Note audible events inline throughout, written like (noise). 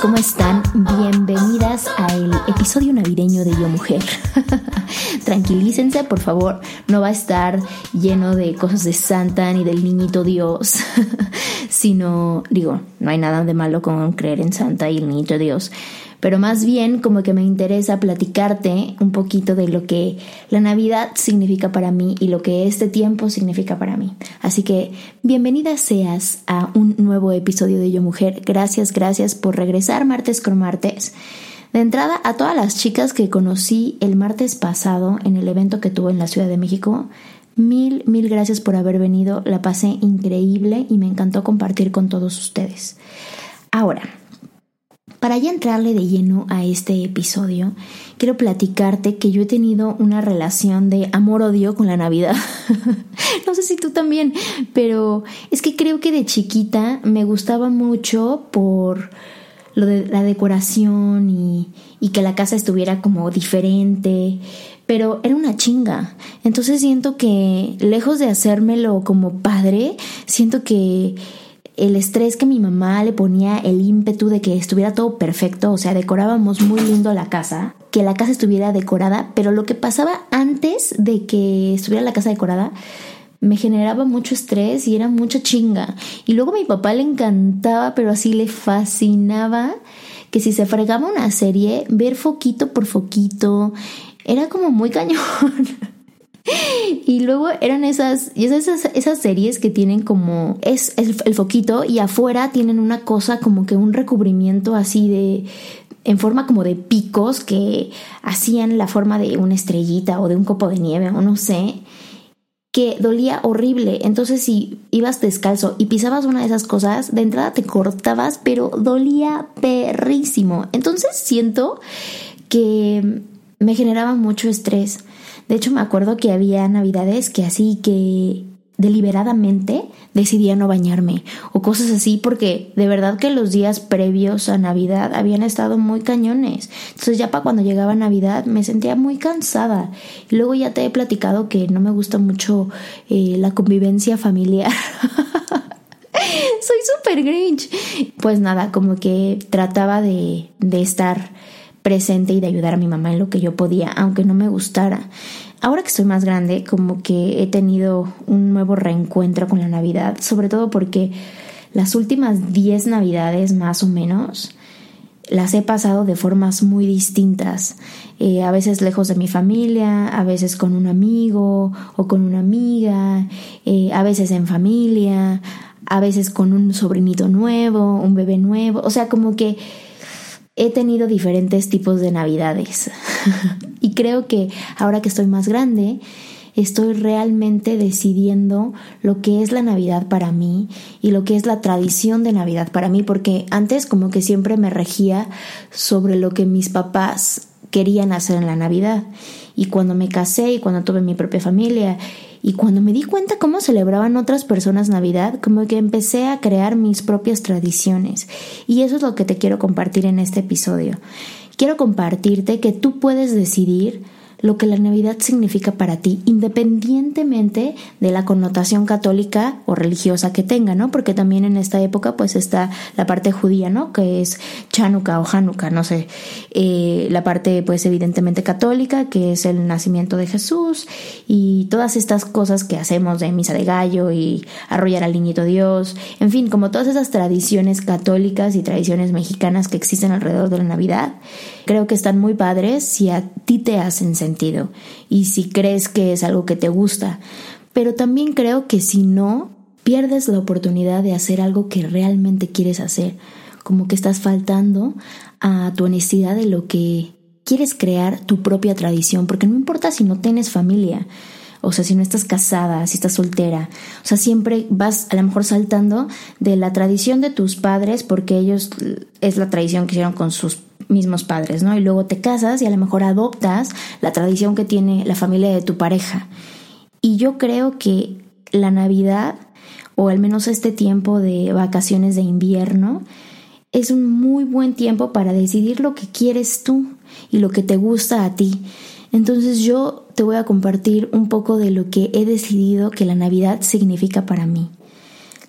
¿Cómo están? Bienvenidas al episodio navideño de Yo Mujer. (laughs) Tranquilícense, por favor, no va a estar lleno de cosas de Santa ni del niñito Dios, (laughs) sino, digo, no hay nada de malo con creer en Santa y el niñito Dios, pero más bien como que me interesa platicarte un poquito de lo que la Navidad significa para mí y lo que este tiempo significa para mí. Así que bienvenida seas a un nuevo episodio de Yo Mujer. Gracias, gracias por regresar martes con martes. De entrada, a todas las chicas que conocí el martes pasado en el evento que tuve en la Ciudad de México, mil, mil gracias por haber venido. La pasé increíble y me encantó compartir con todos ustedes. Ahora, para ya entrarle de lleno a este episodio, quiero platicarte que yo he tenido una relación de amor-odio con la Navidad. (laughs) no sé si tú también, pero es que creo que de chiquita me gustaba mucho por lo de la decoración y, y que la casa estuviera como diferente, pero era una chinga. Entonces siento que lejos de hacérmelo como padre, siento que el estrés que mi mamá le ponía, el ímpetu de que estuviera todo perfecto, o sea, decorábamos muy lindo la casa, que la casa estuviera decorada, pero lo que pasaba antes de que estuviera la casa decorada me generaba mucho estrés y era mucha chinga. Y luego a mi papá le encantaba, pero así le fascinaba que si se fregaba una serie, ver foquito por foquito, era como muy cañón. (laughs) (gasps) Y luego eran esas, esas, esas series que tienen como, es el, el, foquito y afuera tienen una cosa como que un recubrimiento así de, en forma como de picos que hacían la forma de una estrellita o de un copo de nieve o no sé, que dolía horrible. Entonces si ibas descalzo y pisabas una de esas cosas, de entrada te cortabas, pero dolía perrísimo. Entonces siento que me generaba mucho estrés. De hecho, me acuerdo que había navidades que así que deliberadamente decidía no bañarme o cosas así porque de verdad que los días previos a Navidad habían estado muy cañones. Entonces ya para cuando llegaba Navidad me sentía muy cansada. Y luego ya te he platicado que no me gusta mucho eh, la convivencia familiar. (laughs) Soy súper grinch. Pues nada, como que trataba de, de estar presente y de ayudar a mi mamá en lo que yo podía, aunque no me gustara. Ahora que estoy más grande, como que he tenido un nuevo reencuentro con la Navidad, sobre todo porque las últimas 10 Navidades más o menos las he pasado de formas muy distintas, eh, a veces lejos de mi familia, a veces con un amigo o con una amiga, eh, a veces en familia, a veces con un sobrinito nuevo, un bebé nuevo, o sea, como que he tenido diferentes tipos de navidades. (laughs) Y creo que ahora que estoy más grande, estoy realmente decidiendo lo que es la Navidad para mí y lo que es la tradición de Navidad para mí, porque antes como que siempre me regía sobre lo que mis papás querían hacer en la Navidad. Y cuando me casé y cuando tuve mi propia familia y cuando me di cuenta cómo celebraban otras personas Navidad, como que empecé a crear mis propias tradiciones. Y eso es lo que te quiero compartir en este episodio. Quiero compartirte que tú puedes decidir lo que la Navidad significa para ti, independientemente de la connotación católica o religiosa que tenga, ¿no? Porque también en esta época pues está la parte judía, ¿no? Que es Chanukah o Hanukkah, no sé. Eh, la parte pues evidentemente católica, que es el nacimiento de Jesús y todas estas cosas que hacemos de misa de gallo y arrollar al niñito Dios, en fin, como todas esas tradiciones católicas y tradiciones mexicanas que existen alrededor de la Navidad, creo que están muy padres si a ti te hacen sentido y si crees que es algo que te gusta. Pero también creo que si no, pierdes la oportunidad de hacer algo que realmente quieres hacer, como que estás faltando a tu honestidad de lo que quieres crear tu propia tradición, porque no importa si no tienes familia, o sea, si no estás casada, si estás soltera, o sea, siempre vas a lo mejor saltando de la tradición de tus padres, porque ellos es la tradición que hicieron con sus mismos padres, ¿no? Y luego te casas y a lo mejor adoptas la tradición que tiene la familia de tu pareja. Y yo creo que la Navidad, o al menos este tiempo de vacaciones de invierno, es un muy buen tiempo para decidir lo que quieres tú y lo que te gusta a ti. Entonces yo te voy a compartir un poco de lo que he decidido que la Navidad significa para mí.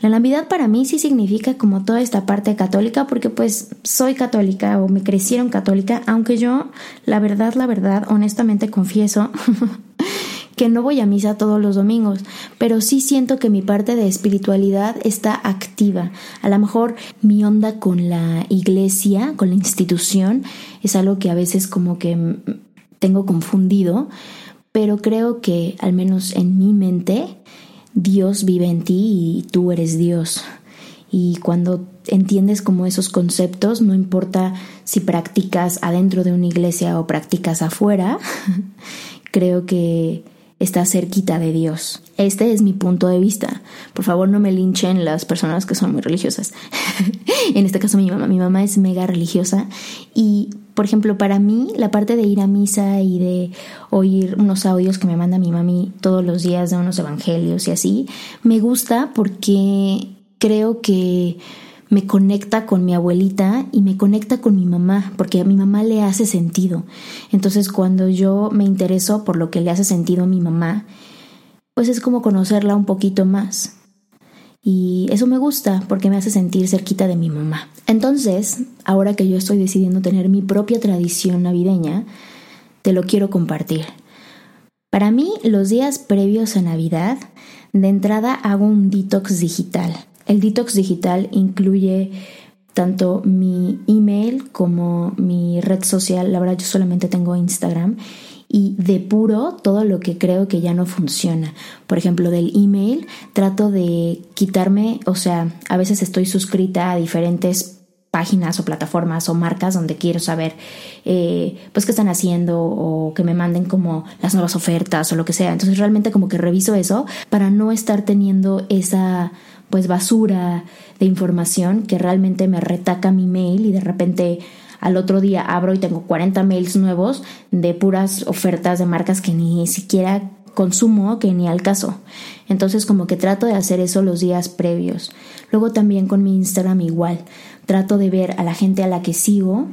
La Navidad para mí sí significa como toda esta parte católica porque pues soy católica o me crecieron católica, aunque yo la verdad, la verdad, honestamente confieso (laughs) que no voy a misa todos los domingos, pero sí siento que mi parte de espiritualidad está activa. A lo mejor mi onda con la iglesia, con la institución, es algo que a veces como que tengo confundido, pero creo que al menos en mi mente Dios vive en ti y tú eres Dios. Y cuando entiendes como esos conceptos, no importa si practicas adentro de una iglesia o practicas afuera, (laughs) creo que estás cerquita de Dios. Este es mi punto de vista. Por favor, no me linchen las personas que son muy religiosas. (laughs) en este caso mi mamá, mi mamá es mega religiosa y por ejemplo, para mí, la parte de ir a misa y de oír unos audios que me manda mi mami todos los días de unos evangelios y así, me gusta porque creo que me conecta con mi abuelita y me conecta con mi mamá, porque a mi mamá le hace sentido. Entonces, cuando yo me intereso por lo que le hace sentido a mi mamá, pues es como conocerla un poquito más. Y eso me gusta porque me hace sentir cerquita de mi mamá. Entonces, ahora que yo estoy decidiendo tener mi propia tradición navideña, te lo quiero compartir. Para mí, los días previos a Navidad, de entrada hago un detox digital. El detox digital incluye tanto mi email como mi red social. La verdad, yo solamente tengo Instagram y depuro todo lo que creo que ya no funciona. Por ejemplo, del email trato de quitarme, o sea, a veces estoy suscrita a diferentes páginas o plataformas o marcas donde quiero saber eh, pues qué están haciendo o que me manden como las nuevas ofertas o lo que sea. Entonces realmente como que reviso eso para no estar teniendo esa pues basura de información que realmente me retaca mi mail y de repente al otro día abro y tengo 40 mails nuevos de puras ofertas de marcas que ni siquiera consumo, que ni al caso. Entonces como que trato de hacer eso los días previos. Luego también con mi Instagram igual. Trato de ver a la gente a la que sigo.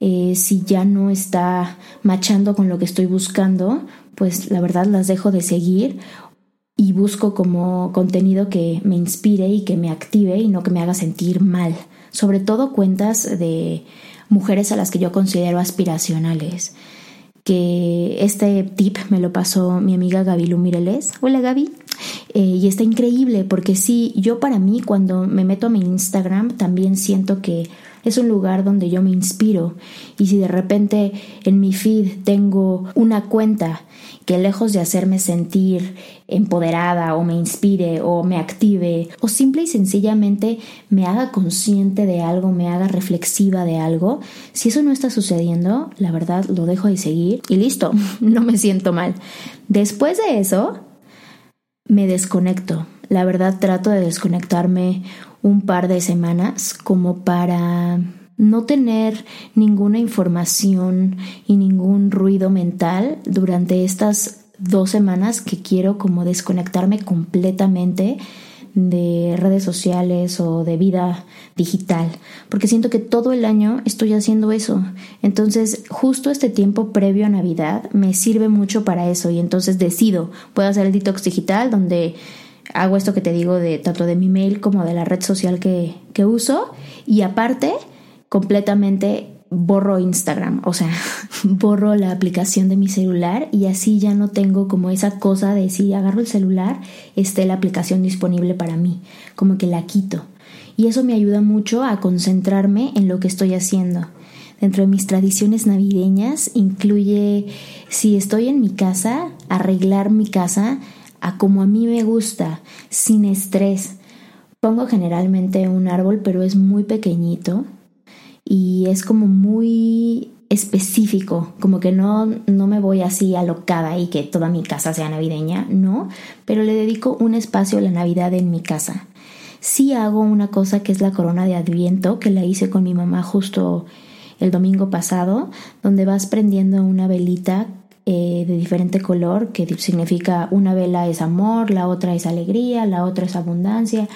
Eh, si ya no está machando con lo que estoy buscando, pues la verdad las dejo de seguir y busco como contenido que me inspire y que me active y no que me haga sentir mal. Sobre todo cuentas de mujeres a las que yo considero aspiracionales. Que este tip me lo pasó mi amiga Gaby Mireles. Hola Gaby. Eh, y está increíble porque sí, yo para mí cuando me meto a mi Instagram también siento que es un lugar donde yo me inspiro y si de repente en mi feed tengo una cuenta que lejos de hacerme sentir empoderada o me inspire o me active o simple y sencillamente me haga consciente de algo, me haga reflexiva de algo, si eso no está sucediendo, la verdad lo dejo de seguir y listo, (laughs) no me siento mal. Después de eso, me desconecto. La verdad trato de desconectarme un par de semanas como para no tener ninguna información y ningún ruido mental durante estas dos semanas que quiero como desconectarme completamente de redes sociales o de vida digital, porque siento que todo el año estoy haciendo eso. Entonces, justo este tiempo previo a Navidad me sirve mucho para eso y entonces decido, puedo hacer el detox digital donde hago esto que te digo de tanto de mi mail como de la red social que, que uso y aparte completamente borro Instagram, o sea, (laughs) borro la aplicación de mi celular y así ya no tengo como esa cosa de si agarro el celular, esté la aplicación disponible para mí, como que la quito. Y eso me ayuda mucho a concentrarme en lo que estoy haciendo. Dentro de mis tradiciones navideñas incluye, si estoy en mi casa, arreglar mi casa a como a mí me gusta, sin estrés. Pongo generalmente un árbol, pero es muy pequeñito y es como muy específico, como que no, no me voy así alocada y que toda mi casa sea navideña, no, pero le dedico un espacio a la Navidad en mi casa. Sí hago una cosa que es la corona de Adviento, que la hice con mi mamá justo el domingo pasado, donde vas prendiendo una velita eh, de diferente color, que significa una vela es amor, la otra es alegría, la otra es abundancia,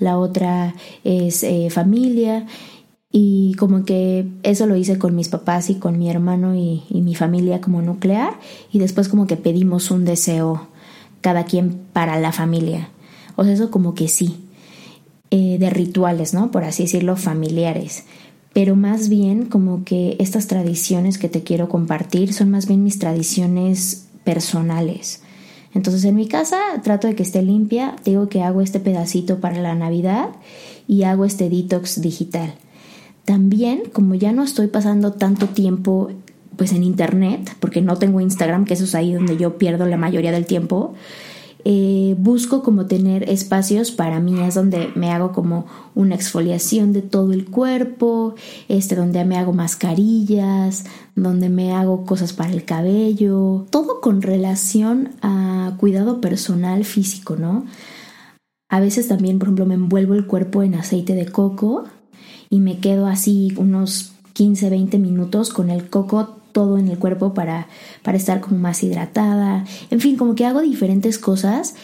la otra es eh, familia y como que eso lo hice con mis papás y con mi hermano y, mi familia como nuclear y después como que pedimos un deseo cada quien para la familia. O sea, eso como que sí, eh, de rituales, ¿no? Por así decirlo, familiares. Pero más bien como que estas tradiciones que te quiero compartir son más bien mis tradiciones personales. Entonces en mi casa trato de que esté limpia, digo que hago este pedacito para la Navidad y hago este detox digital. También, como ya no estoy pasando tanto tiempo pues en internet, porque no tengo Instagram, que eso es ahí donde yo pierdo la mayoría del tiempo, eh, busco como tener espacios para mí, es donde me hago como una exfoliación de todo el cuerpo, este, donde me hago mascarillas, donde me hago cosas para el cabello, todo con relación a cuidado personal físico, ¿no? A veces también, por ejemplo, me envuelvo el cuerpo en aceite de coco y me quedo así unos 15, 20 minutos con el coco todo en el cuerpo para, para estar como más hidratada. En fin, como que hago diferentes cosas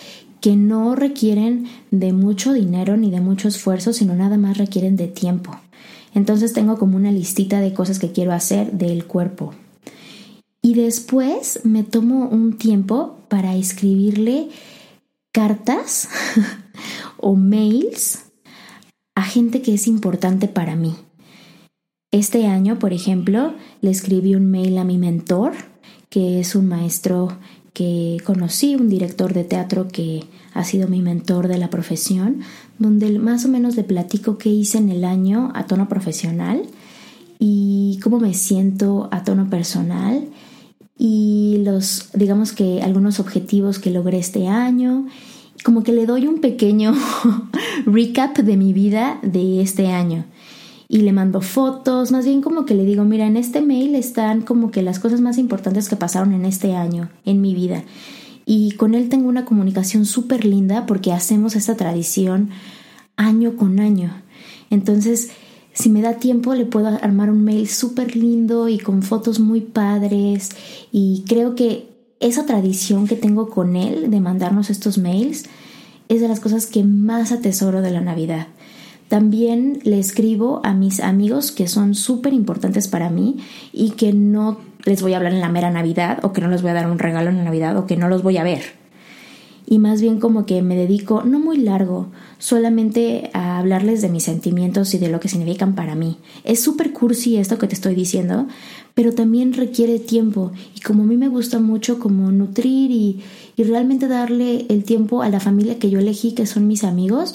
que no requieren de mucho dinero ni de mucho esfuerzo, sino nada más requieren de tiempo. Entonces tengo como una listita de cosas que quiero hacer del cuerpo. Y después me tomo un tiempo para escribirle cartas (laughs) o mails a gente que es importante para mí. Este año, por ejemplo, le escribí un mail a mi mentor, que es un maestro que conocí, un director de teatro que ha sido mi mentor de la profesión, donde más o menos le platico qué hice en el año a tono profesional y cómo me siento a tono personal y los, digamos que algunos objetivos que logré este año como que le doy un pequeño (laughs) recap de mi vida de este año. Y le mando fotos, más bien como que le digo, mira, en este mail están como que las cosas más importantes que pasaron en este año, en mi vida. Y con él tengo una comunicación súper linda porque hacemos esta tradición año con año. Entonces, si me da tiempo, le puedo armar un mail súper lindo y con fotos muy padres. Y creo que esa tradición que tengo con él de mandarnos estos mails es de las cosas que más atesoro de la Navidad. También le escribo a mis amigos que son súper importantes para mí y que no les voy a hablar en la mera Navidad o que no les voy a dar un regalo en la Navidad o que no los voy a ver. Y más bien como que me dedico, no muy largo, solamente a hablarles de mis sentimientos y de lo que significan para mí. Es súper cursi esto que te estoy diciendo, pero también requiere tiempo y como a mí me gusta mucho como nutrir y, y realmente darle el tiempo a la familia que yo elegí, que son mis amigos.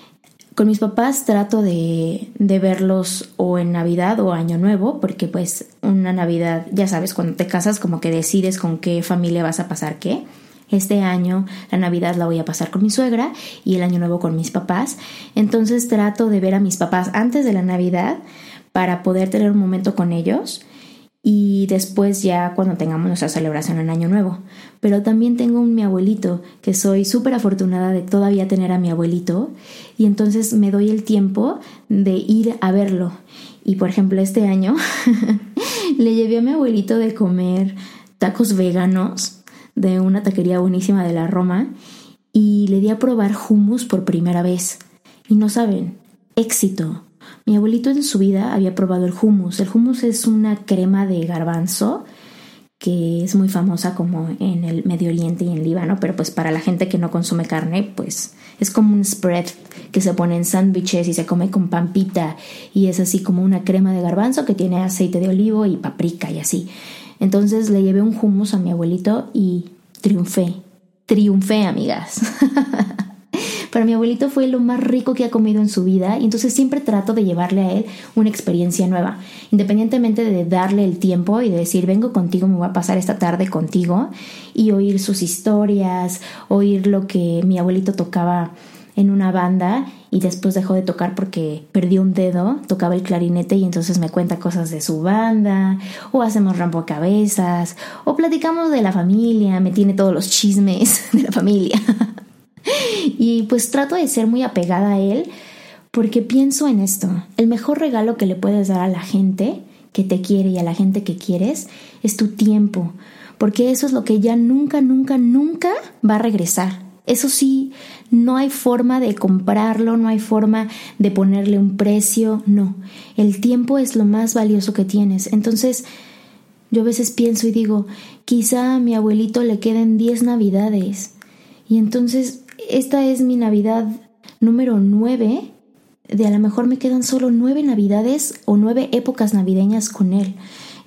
con mis papás trato de, de, verlos o en Navidad o Año Nuevo, porque pues una Navidad, ya sabes, cuando te casas como que decides con qué familia vas a pasar qué. Este año la Navidad la voy a pasar con mi suegra y el Año Nuevo con mis papás. Entonces trato de ver a mis papás antes de la Navidad para poder tener un momento con ellos y después ya cuando tengamos nuestra celebración en Año Nuevo. Pero también tengo un mi abuelito, que soy súper afortunada de todavía tener a mi abuelito y entonces me doy el tiempo de ir a verlo. Y por ejemplo este año (laughs) le llevé a mi abuelito de comer tacos veganos de una taquería buenísima de la Roma y le di a probar hummus por primera vez. Y no saben, éxito. Mi abuelito en su vida había probado el hummus. El hummus es una crema de garbanzo que es muy famosa como en el Medio Oriente y en Líbano, pero pues para la gente que no consume carne, pues es como un spread que se pone en sándwiches y se come con pampita y es así como una crema de garbanzo que tiene aceite de olivo y paprika y así. Entonces le llevé un hummus a mi abuelito y triunfé, triunfé amigas. (laughs) Para mi abuelito fue lo más rico que ha comido en su vida y entonces siempre trato de llevarle a él una experiencia nueva, independientemente de darle el tiempo y de decir, vengo contigo, me voy a pasar esta tarde contigo y oír sus historias, oír lo que mi abuelito tocaba en una banda y después dejó de tocar porque perdió un dedo, tocaba el clarinete y entonces me cuenta cosas de su banda, o hacemos cabezas o platicamos de la familia, me tiene todos los chismes (laughs) de la familia. Y pues trato de ser muy apegada a él porque pienso en esto. El mejor regalo que le puedes dar a la gente que te quiere y a la gente que quieres es tu tiempo, porque eso es lo que ya nunca, nunca, nunca va a regresar. Eso sí, no hay forma de comprarlo, no hay forma de ponerle un precio, no. El tiempo es lo más valioso que tienes. Entonces, yo a veces pienso y digo, quizá a mi abuelito le queden 10 navidades. Y entonces esta es mi Navidad número 9. De a lo mejor me quedan solo nueve Navidades o nueve épocas navideñas con él.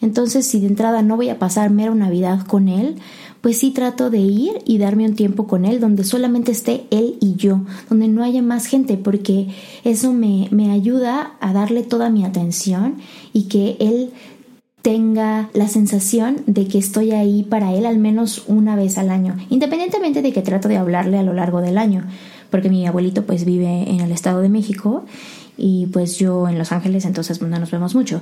Entonces, si de entrada no voy a pasar mero Navidad con él, pues sí trato de ir y darme un tiempo con él donde solamente esté él y yo, donde no haya más gente, porque eso me, me ayuda a darle toda mi atención y que él tenga la sensación de que estoy ahí para él al menos una vez al año, independientemente de que trato de hablarle a lo largo del año, porque mi abuelito pues vive en el Estado de México y pues yo en Los Ángeles, entonces no nos vemos mucho.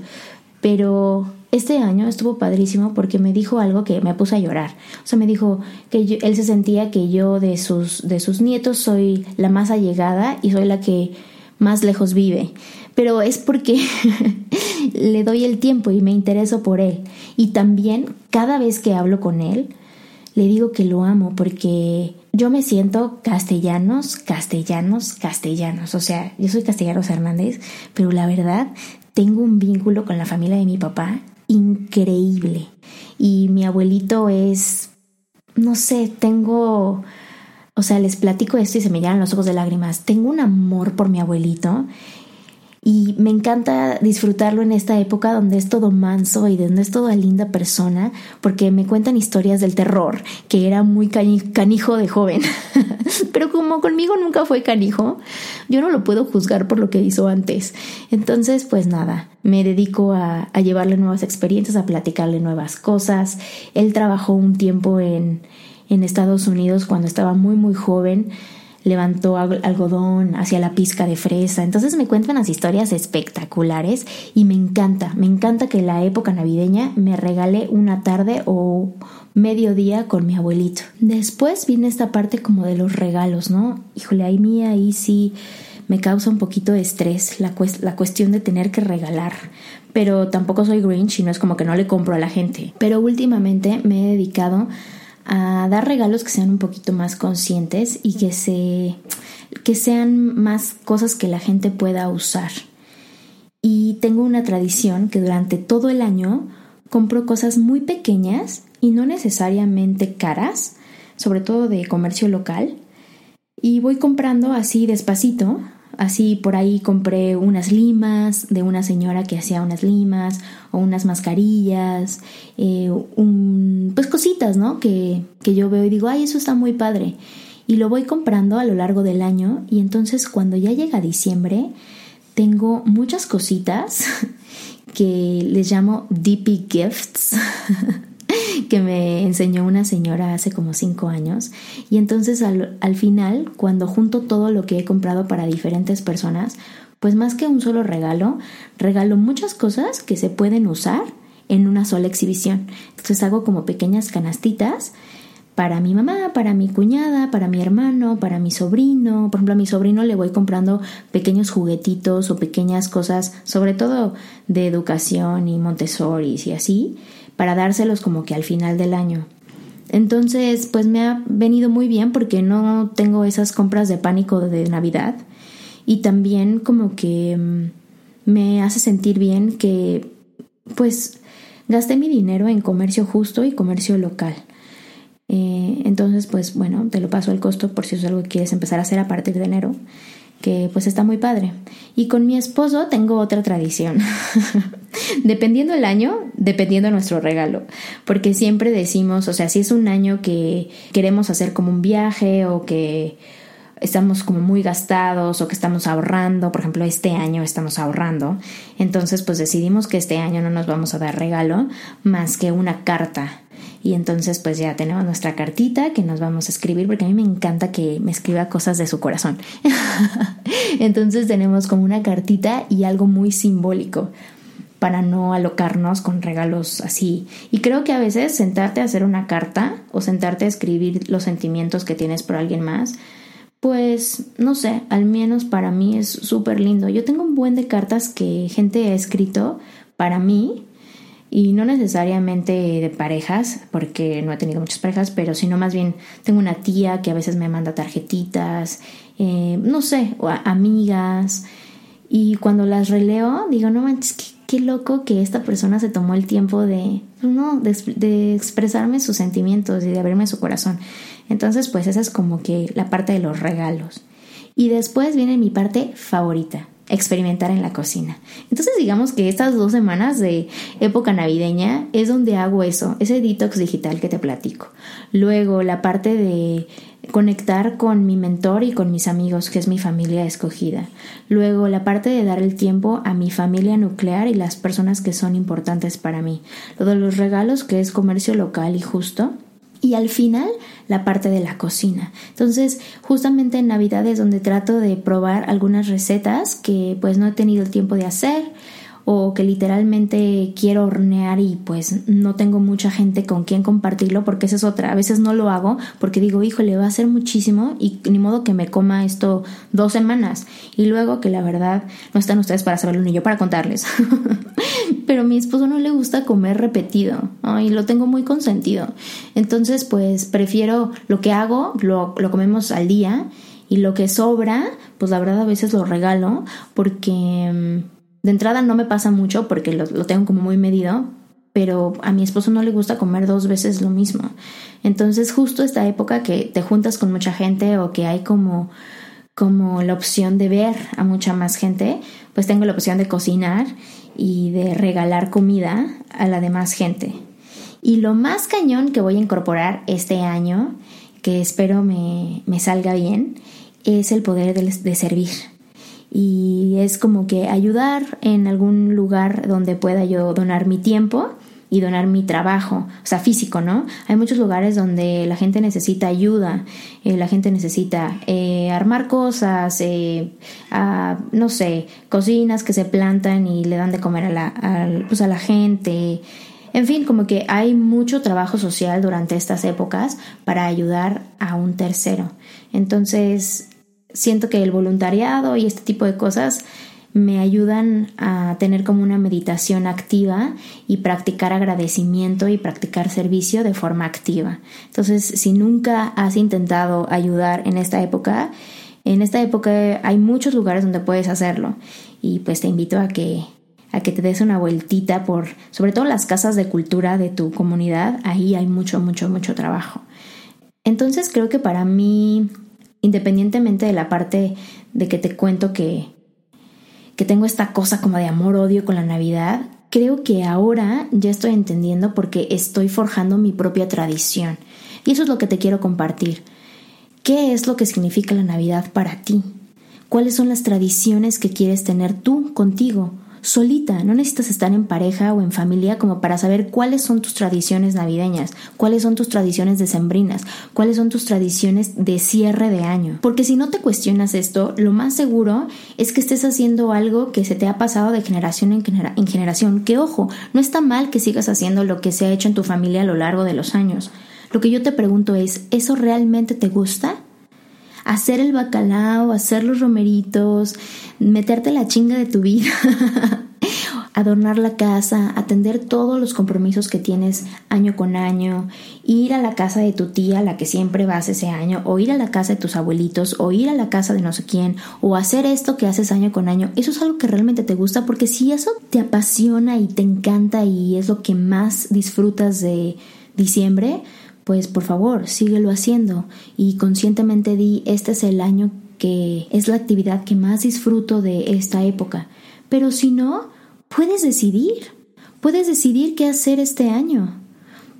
Pero este año estuvo padrísimo porque me dijo algo que me puso a llorar. O sea, me dijo que él se sentía que yo de sus, de sus nietos soy la más allegada y soy la que más lejos vive. Pero es porque (laughs) le doy el tiempo y me intereso por él. Y también cada vez que hablo con él, le digo que lo amo porque yo me siento castellanos, castellanos, castellanos. O sea, yo soy castellanos Hernández, pero la verdad tengo un vínculo con la familia de mi papá increíble. Y mi abuelito es, no sé, tengo, o sea, les platico esto y se me llenan los ojos de lágrimas. Tengo un amor por mi abuelito y me encanta disfrutarlo en esta época donde es todo manso y donde es toda linda persona, porque me cuentan historias del terror, que era muy canijo de joven. (laughs) Pero como conmigo nunca fue canijo, yo no lo puedo juzgar por lo que hizo antes. Entonces, pues nada, me dedico a, llevarle nuevas experiencias, a platicarle nuevas cosas. Él trabajó un tiempo en, en Estados Unidos cuando estaba muy, muy joven levantó algodón hacia la pizca de fresa. Entonces me cuentan las historias espectaculares y me encanta, me encanta que la época navideña me regale una tarde o mediodía con mi abuelito. Después viene esta parte como de los regalos, ¿no? Híjole, ahí mía, ahí sí me causa un poquito de estrés la, la cuestión de tener que regalar. Pero tampoco soy Grinch y no es como que no le compro a la gente. Pero últimamente me he dedicado dar regalos que sean un poquito más conscientes y que se que sean más cosas que la gente pueda usar. Y tengo una tradición que durante todo el año compro cosas muy pequeñas y no necesariamente caras, sobre todo de comercio local, y voy comprando así despacito Así por ahí compré unas limas de una señora que hacía unas limas o unas mascarillas, eh, un, cositas, ¿no? Que, que yo veo y digo, ay, eso está muy padre. y lo voy comprando a lo largo del año y entonces cuando ya llega diciembre tengo muchas cositas (laughs) que les llamo DP Gifts. (laughs) que me enseñó una señora hace como cinco años. Y entonces al, al, final, cuando junto todo lo que he comprado para diferentes personas, pues más que un solo regalo, regalo muchas cosas que se pueden usar en una sola exhibición. Entonces hago como pequeñas canastitas para mi mamá, para mi cuñada, para mi hermano, para mi sobrino. Por ejemplo, a mi sobrino le voy comprando pequeños juguetitos o pequeñas cosas, sobre todo de educación y Montessori y así, para dárselos como que al final del año. Entonces, pues me ha venido muy bien porque no tengo esas compras de pánico de Navidad y también como que mm, me hace sentir bien que pues gasté mi dinero en comercio justo y comercio local. Eh, entonces, pues bueno, te lo paso al costo por si es algo que quieres empezar a hacer a partir de enero, que pues está muy padre. Y con mi esposo tengo otra tradición. (laughs) dependiendo el año, dependiendo nuestro regalo, porque siempre decimos, o sea, si es un año que queremos hacer como un viaje o que estamos como muy gastados o que estamos ahorrando, por ejemplo, este año estamos ahorrando, entonces pues decidimos que este año no nos vamos a dar regalo más que una carta. Y entonces pues ya tenemos nuestra cartita que nos vamos a escribir porque a mí me encanta que me escriba cosas de su corazón. (laughs) entonces tenemos como una cartita y algo muy simbólico para no alocarnos con regalos así. Y creo que a veces sentarte a hacer una carta o sentarte a escribir los sentimientos que tienes por alguien más, pues no sé, al menos para mí es súper lindo. Yo tengo un buen de cartas que gente ha escrito para mí y no necesariamente de parejas, porque no he tenido muchas parejas, pero sino más bien tengo una tía que a veces me manda tarjetitas, eh, no sé, o amigas. Y cuando las releo, digo, no manches, qué, loco que esta persona se tomó el tiempo de, no, de, de expresarme sus sentimientos y de abrirme su corazón. Entonces, pues esa es como que la parte de los regalos. Y después viene mi parte favorita, experimentar en la cocina. Entonces digamos que estas dos semanas de época navideña es donde hago eso, ese detox digital que te platico. Luego la parte de conectar con mi mentor y con mis amigos, que es mi familia escogida. Luego la parte de dar el tiempo a mi familia nuclear y las personas que son importantes para mí. Lo los regalos, que es comercio local y justo y al final la parte de la cocina. Entonces, justamente en Navidad es donde trato de probar algunas recetas que pues no he tenido el tiempo de hacer o que literalmente quiero hornear y pues no tengo mucha gente con quien compartirlo porque esa es otra. A veces no lo hago porque digo, híjole, va a ser muchísimo y ni modo que me coma esto dos semanas. Y luego que la verdad no están ustedes para saberlo ni yo para contarles. (laughs) Pero a mi esposo no le gusta comer repetido y lo tengo muy consentido. Entonces pues prefiero lo que hago, lo, lo comemos al día y lo que sobra, pues la verdad a veces lo regalo porque mm, de entrada no me pasa mucho porque lo, tengo como muy medido, pero a mi esposo no le gusta comer dos veces lo mismo. Entonces justo esta época que te juntas con mucha gente o que hay como como la opción de ver a mucha más gente, pues tengo la opción de cocinar y de regalar comida a la demás gente. Y lo más cañón que voy a incorporar este año, que espero me, me salga bien, es el poder de servir y es como que ayudar en algún lugar donde pueda yo donar mi tiempo y donar mi trabajo, o sea, físico, ¿no? Hay muchos lugares donde la gente necesita ayuda, eh, la gente necesita eh, armar cosas, eh, no sé, cocinas que se plantan y le dan de comer a la, pues a la gente. En fin, como que hay mucho trabajo social durante estas épocas para ayudar a un tercero. Entonces, siento que el voluntariado y este tipo de cosas me ayudan a tener como una meditación activa y practicar agradecimiento y practicar servicio de forma activa. Entonces, si nunca has intentado ayudar en esta época, en esta época hay muchos lugares donde puedes hacerlo y pues te invito a que a que te des una vueltita por sobre todo las casas de cultura de tu comunidad, ahí hay mucho mucho mucho trabajo. Entonces, creo que para mí independientemente de la parte de que te cuento que, que tengo esta cosa como de amor-odio con la Navidad, creo que ahora ya estoy entendiendo porque estoy forjando mi propia tradición. Y eso es lo que te quiero compartir. ¿Qué es lo que significa la Navidad para ti? ¿Cuáles son las tradiciones que quieres tener tú contigo? Solita, no necesitas estar en pareja o en familia como para saber cuáles son tus tradiciones navideñas, cuáles son tus tradiciones decembrinas, cuáles son tus tradiciones de cierre de año. Porque si no te cuestionas esto, lo más seguro es que estés haciendo algo que se te ha pasado de generación en, en generación. Que ojo, no está mal que sigas haciendo lo que se ha hecho en tu familia a lo largo de los años. Lo que yo te pregunto es, ¿eso realmente te gusta? Hacer el bacalao, hacer los romeritos, meterte la chinga de tu vida, (laughs) adornar la casa, atender todos los compromisos que tienes año con año, ir a la casa de tu tía, la que siempre vas ese año, o ir a la casa de tus abuelitos, o ir a la casa de no sé quién, o hacer esto que haces año con año, eso es algo que realmente te gusta, porque si eso te apasiona y te encanta y es lo que más disfrutas de diciembre, pues por favor, síguelo haciendo y conscientemente di, este es el año que es la actividad que más disfruto de esta época. Pero si no, puedes decidir. Puedes decidir qué hacer este año.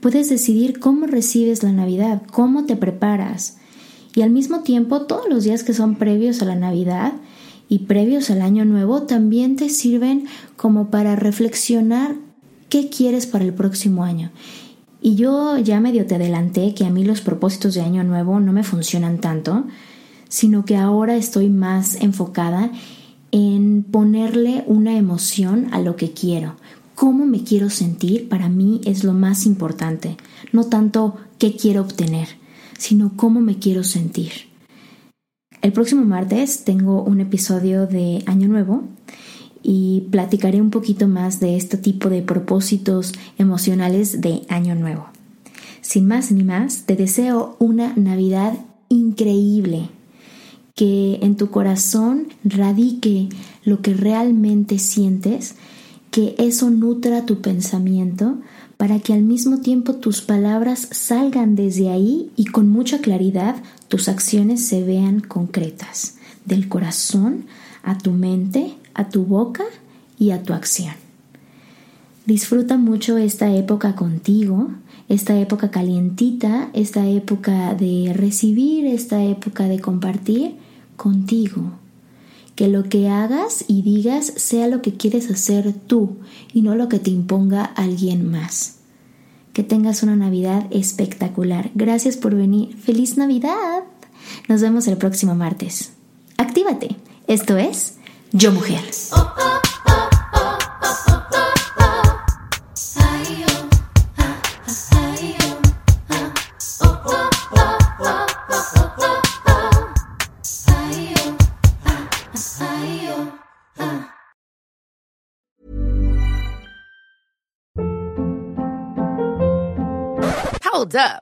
Puedes decidir cómo recibes la Navidad, cómo te preparas. Y al mismo tiempo, todos los días que son previos a la Navidad y previos al Año Nuevo también te sirven como para reflexionar qué quieres para el próximo año. Y yo ya medio te adelanté que a mí los propósitos de año nuevo no me funcionan tanto, sino que ahora estoy más enfocada en ponerle una emoción a lo que quiero. Cómo me quiero sentir para mí es lo más importante, no tanto qué quiero obtener, sino cómo me quiero sentir. El próximo martes tengo un episodio de Año Nuevo y platicaré un poquito más de este tipo de propósitos emocionales de Año Nuevo. Sin más ni más, te deseo una Navidad increíble, que en tu corazón radique lo que realmente sientes, que eso nutra tu pensamiento, para que al mismo tiempo tus palabras salgan desde ahí y con mucha claridad tus acciones se vean concretas, del corazón a tu mente, a tu boca y a tu acción. Disfruta mucho esta época contigo, esta época calientita, esta época de recibir, esta época de compartir contigo. Que lo que hagas y digas sea lo que quieres hacer tú y no lo que te imponga alguien más. Que tengas una Navidad espectacular. Gracias por venir. ¡Feliz Navidad! Nos vemos el próximo martes. Actívate. Esto es yo Mujer. Hold up.